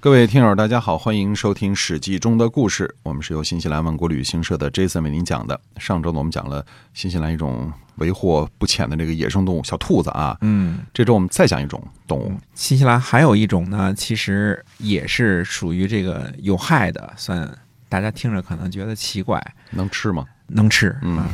各位听友，大家好，欢迎收听《史记》中的故事。我们是由新西兰万国旅行社的 Jason 为您讲的。上周呢，我们讲了新西兰一种为祸不浅的这个野生动物——小兔子啊。嗯，这周我们再讲一种动物。新西兰还有一种呢，其实也是属于这个有害的，算大家听着可能觉得奇怪，能吃吗？能吃，嗯，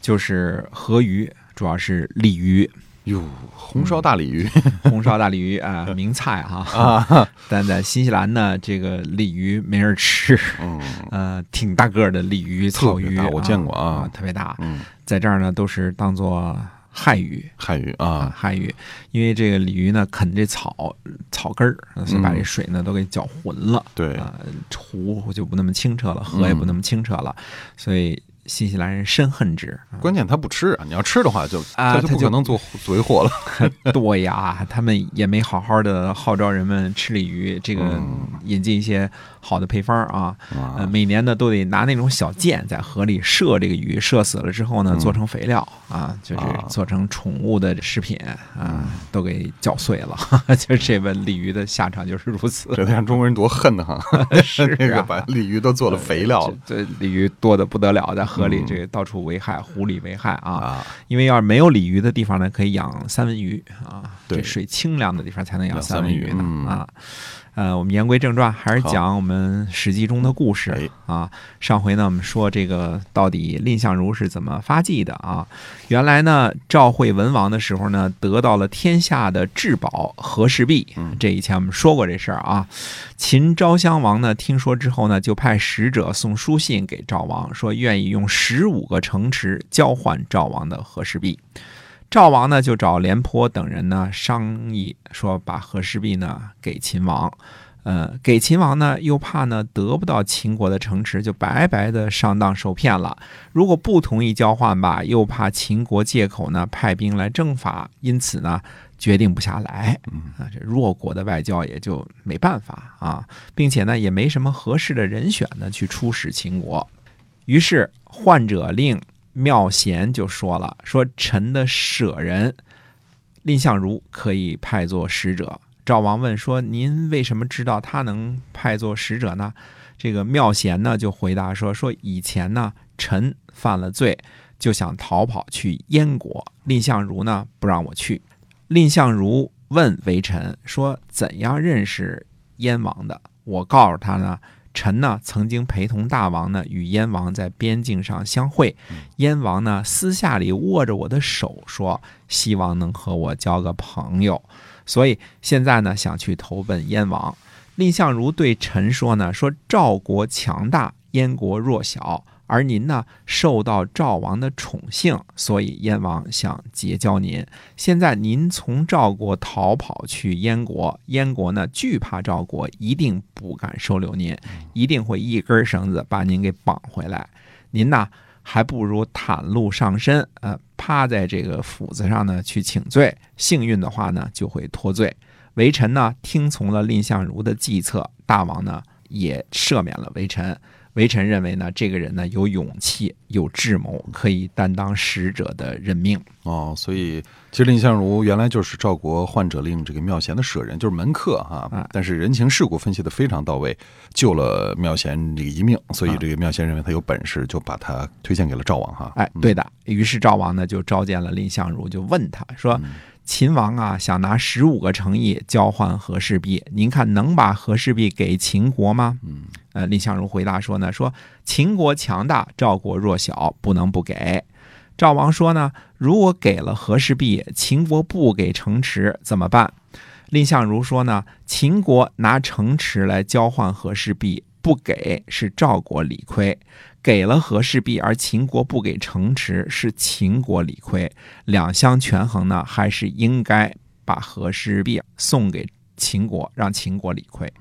就是河鱼，主要是鲤鱼。哟，红烧大鲤鱼，红烧大鲤鱼啊，名菜哈。啊！但在新西兰呢，这个鲤鱼没人吃，嗯，呃，挺大个的鲤鱼、草鱼，我见过啊，特别大。嗯，在这儿呢，都是当做害鱼，害鱼啊，害鱼，因为这个鲤鱼呢啃这草草根儿，所以把这水呢都给搅浑了。对。啊，湖就不那么清澈了，河也不那么清澈了，所以。新西兰人深恨之，关键他不吃啊！你要吃的话，就啊，他就不可能做嘴货了。对呀，他们也没好好的号召人们吃鲤鱼，这个引进一些好的配方啊。呃，每年呢都得拿那种小箭在河里射这个鱼，射死了之后呢，做成肥料啊，就是做成宠物的食品啊，都给搅碎了。就这个鲤鱼的下场就是如此。这让中国人多恨呢！哈，是 这个把鲤鱼都做了肥料了。这鲤鱼多的不得了在。河里这个到处危害，湖里危害啊！因为要是没有鲤鱼的地方呢，可以养三文鱼啊。对，水清凉的地方才能养三文鱼呢啊。呃，我们言归正传，还是讲我们史记中的故事啊。上回呢，我们说这个到底蔺相如是怎么发迹的啊？原来呢，赵惠文王的时候呢，得到了天下的至宝和氏璧。这以前我们说过这事儿啊。秦昭襄王呢，听说之后呢，就派使者送书信给赵王，说愿意用十五个城池交换赵王的和氏璧。赵王呢，就找廉颇等人呢商议，说把和氏璧呢给秦王，呃，给秦王呢又怕呢得不到秦国的城池，就白白的上当受骗了。如果不同意交换吧，又怕秦国借口呢派兵来征伐，因此呢决定不下来。啊，这弱国的外交也就没办法啊，并且呢也没什么合适的人选呢去出使秦国。于是患者令。妙贤就说了：“说臣的舍人蔺相如可以派作使者。”赵王问说：“您为什么知道他能派作使者呢？”这个妙贤呢就回答说：“说以前呢，臣犯了罪，就想逃跑去燕国，蔺相如呢不让我去。蔺相如问微臣说：怎样认识燕王的？我告诉他呢。”臣呢曾经陪同大王呢与燕王在边境上相会，燕王呢私下里握着我的手说，希望能和我交个朋友，所以现在呢想去投奔燕王。蔺相如对臣说呢，说赵国强大，燕国弱小。而您呢，受到赵王的宠幸，所以燕王想结交您。现在您从赵国逃跑去燕国，燕国呢惧怕赵国，一定不敢收留您，一定会一根绳子把您给绑回来。您呢，还不如袒露上身，呃，趴在这个斧子上呢去请罪。幸运的话呢，就会脱罪。微臣呢，听从了蔺相如的计策，大王呢也赦免了微臣。微臣认为呢，这个人呢有勇气、有智谋，可以担当使者的任命。哦，所以其实蔺相如原来就是赵国患者令这个妙贤的舍人，就是门客哈。但是人情世故分析的非常到位，救了妙贤这个一命，所以这个妙贤认为他有本事，就把他推荐给了赵王哈。哎，对的。于是赵王呢就召见了蔺相如，就问他说。秦王啊，想拿十五个诚意交换和氏璧，您看能把和氏璧给秦国吗？嗯，呃，蔺相如回答说呢，说秦国强大，赵国弱小，不能不给。赵王说呢，如果给了和氏璧，秦国不给城池怎么办？蔺相如说呢，秦国拿城池来交换和氏璧，不给是赵国理亏。给了和氏璧，而秦国不给城池，是秦国理亏。两相权衡呢，还是应该把和氏璧送给秦国，让秦国理亏。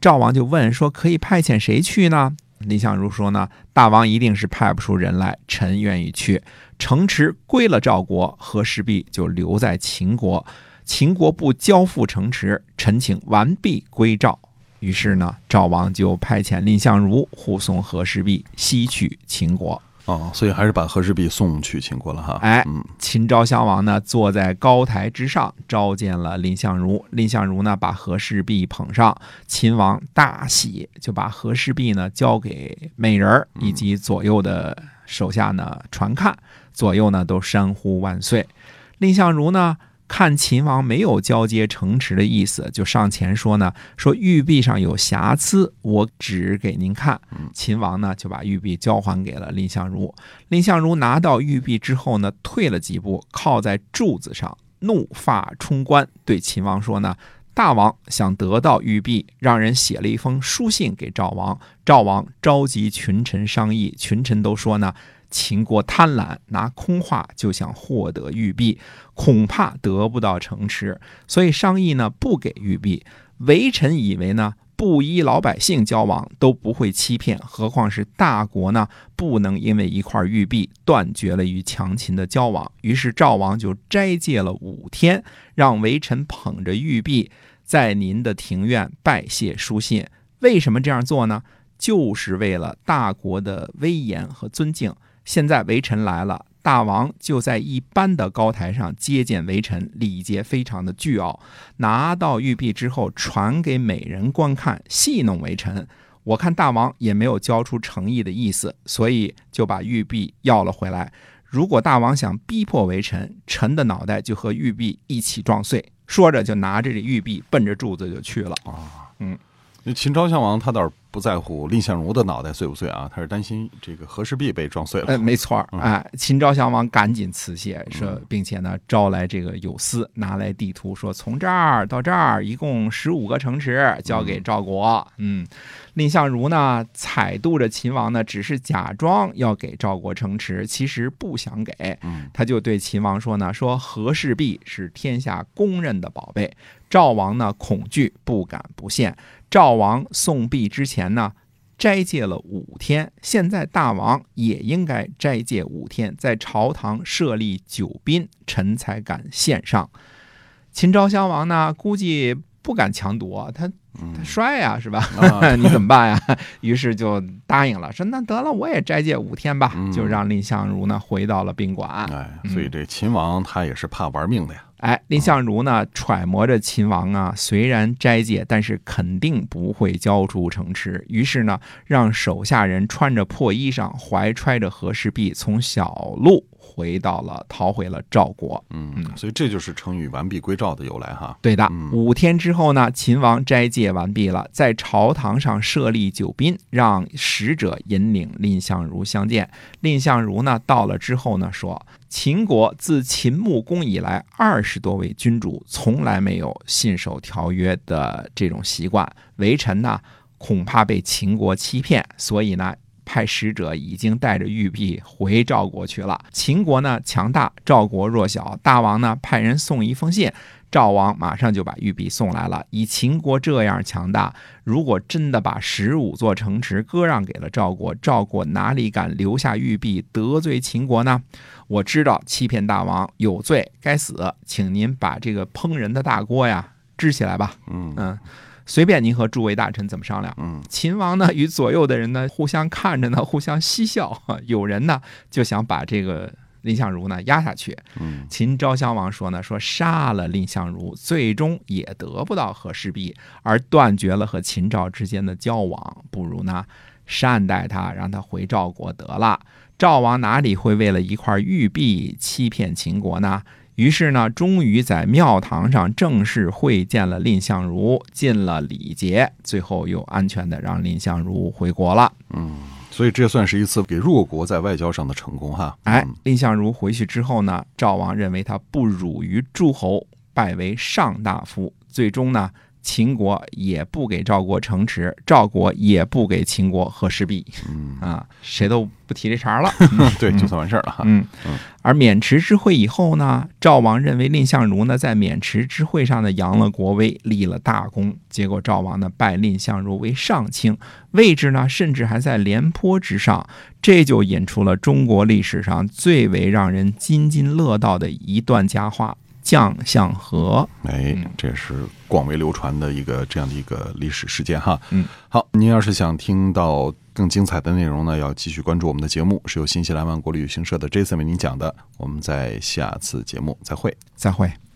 赵王就问说：“可以派遣谁去呢？”蔺相如说：“呢，大王一定是派不出人来，臣愿意去。城池归了赵国，和氏璧就留在秦国。秦国不交付城池，臣请完璧归赵。”于是呢，赵王就派遣蔺相如护送和氏璧西去秦国。哦，所以还是把和氏璧送去秦国了哈。哎，秦昭襄王呢，坐在高台之上召见了蔺相如。蔺相如呢，把和氏璧捧上，秦王大喜，就把和氏璧呢交给美人以及左右的手下呢传看，左右呢都山呼万岁。蔺相如呢。看秦王没有交接城池的意思，就上前说呢：“说玉璧上有瑕疵，我指给您看。”秦王呢就把玉璧交还给了蔺相如。蔺相如拿到玉璧之后呢，退了几步，靠在柱子上，怒发冲冠，对秦王说呢：“大王想得到玉璧，让人写了一封书信给赵王。赵王召集群臣商议，群臣都说呢。”秦国贪婪，拿空话就想获得玉璧，恐怕得不到城池，所以商议呢不给玉璧。微臣以为呢，不依老百姓交往都不会欺骗，何况是大国呢？不能因为一块玉璧断绝了与强秦的交往。于是赵王就斋戒了五天，让微臣捧着玉璧在您的庭院拜谢书信。为什么这样做呢？就是为了大国的威严和尊敬。现在微臣来了，大王就在一般的高台上接见微臣，礼节非常的倨傲。拿到玉璧之后，传给美人观看，戏弄微臣。我看大王也没有交出诚意的意思，所以就把玉璧要了回来。如果大王想逼迫微臣，臣的脑袋就和玉璧一起撞碎。说着就拿着这玉璧奔着柱子就去了。啊，嗯，秦昭襄王他倒是。不在乎蔺相如的脑袋碎不碎啊？他是担心这个和氏璧被撞碎了。哎，没错哎，秦昭襄王赶紧辞谢，说，并且呢，招来这个有司，拿来地图，说从这儿到这儿一共十五个城池，交给赵国。嗯，蔺相如呢，采度着秦王呢，只是假装要给赵国城池，其实不想给。嗯，他就对秦王说呢，说和氏璧是天下公认的宝贝，赵王呢恐惧，不敢不献。赵王送璧之前呢，斋戒了五天。现在大王也应该斋戒五天，在朝堂设立酒宾，臣才敢献上。秦昭襄王呢，估计不敢强夺，他他帅呀，是吧？你怎么办呀？于是就答应了，说那得了，我也斋戒五天吧，就让蔺相如呢回到了宾馆。哎，所以这秦王他也是怕玩命的呀。哎，蔺相如呢，揣摩着秦王啊，虽然斋戒，但是肯定不会交出城池。于是呢，让手下人穿着破衣裳，怀揣着和氏璧，从小路回到了，逃回了赵国。嗯嗯，所以这就是成语“完璧归赵”的由来哈。对的，五天之后呢，秦王斋戒完毕了，在朝堂上设立酒宾，让使者引领蔺相如相见。蔺相如呢，到了之后呢，说。秦国自秦穆公以来，二十多位君主从来没有信守条约的这种习惯。微臣呢，恐怕被秦国欺骗，所以呢，派使者已经带着玉璧回赵国去了。秦国呢强大，赵国弱小，大王呢派人送一封信。赵王马上就把玉璧送来了。以秦国这样强大，如果真的把十五座城池割让给了赵国，赵国哪里敢留下玉璧得罪秦国呢？我知道欺骗大王有罪，该死，请您把这个烹人的大锅呀支起来吧。嗯嗯，随便您和诸位大臣怎么商量。嗯，秦王呢与左右的人呢互相看着呢，互相嬉笑。有人呢就想把这个。蔺相如呢压下去，嗯秦昭襄王说呢，说杀了蔺相如，最终也得不到和氏璧，而断绝了和秦赵之间的交往，不如呢善待他，让他回赵国得了。赵王哪里会为了一块玉璧欺骗秦国呢？于是呢，终于在庙堂上正式会见了蔺相如，尽了礼节，最后又安全的让蔺相如回国了。嗯。所以这算是一次给弱国在外交上的成功哈。哎，蔺相如回去之后呢，赵王认为他不辱于诸侯，拜为上大夫。最终呢。秦国也不给赵国城池，赵国也不给秦国和氏璧，啊，谁都不提这茬了。对，就算完事儿了。哈嗯。而渑池之会以后呢，赵王认为蔺相如呢在渑池之会上呢扬了国威，立了大功。结果赵王呢拜蔺相如为上卿，位置呢甚至还在廉颇之上。这就引出了中国历史上最为让人津津乐道的一段佳话。将相和。哎，这也是广为流传的一个这样的一个历史事件哈。嗯，好，您要是想听到更精彩的内容呢，要继续关注我们的节目，是由新西兰万国旅行社的 Jason 为您讲的。我们在下次节目再会，再会。